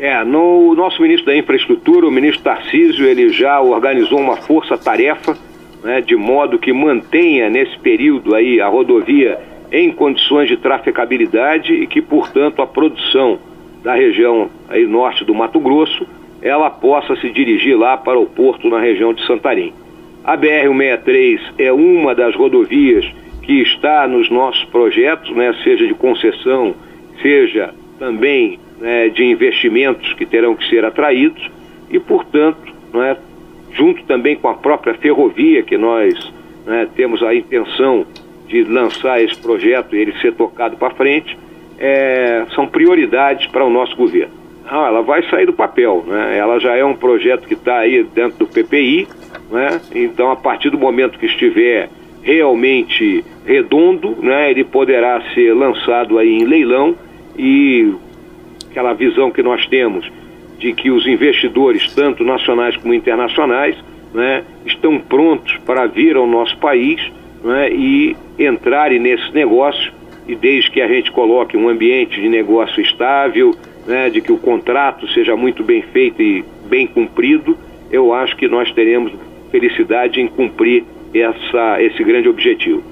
É, no o nosso ministro da Infraestrutura, o ministro Tarcísio, ele já organizou uma força-tarefa, né, de modo que mantenha nesse período aí a rodovia em condições de trafegabilidade e que, portanto, a produção da região aí norte do Mato Grosso, ela possa se dirigir lá para o porto na região de Santarém. A BR-163 é uma das rodovias que está nos nossos projetos, né, seja de concessão, seja também né, de investimentos que terão que ser atraídos e, portanto, né, junto também com a própria ferrovia, que nós né, temos a intenção de lançar esse projeto e ele ser tocado para frente, é, são prioridades para o nosso governo. Ah, ela vai sair do papel, né? ela já é um projeto que está aí dentro do PPI, né? então a partir do momento que estiver realmente redondo, né, ele poderá ser lançado aí em leilão e aquela visão que nós temos de que os investidores, tanto nacionais como internacionais, né, estão prontos para vir ao nosso país né, e entrarem nesse negócio, e desde que a gente coloque um ambiente de negócio estável, né, de que o contrato seja muito bem feito e bem cumprido, eu acho que nós teremos felicidade em cumprir essa, esse grande objetivo.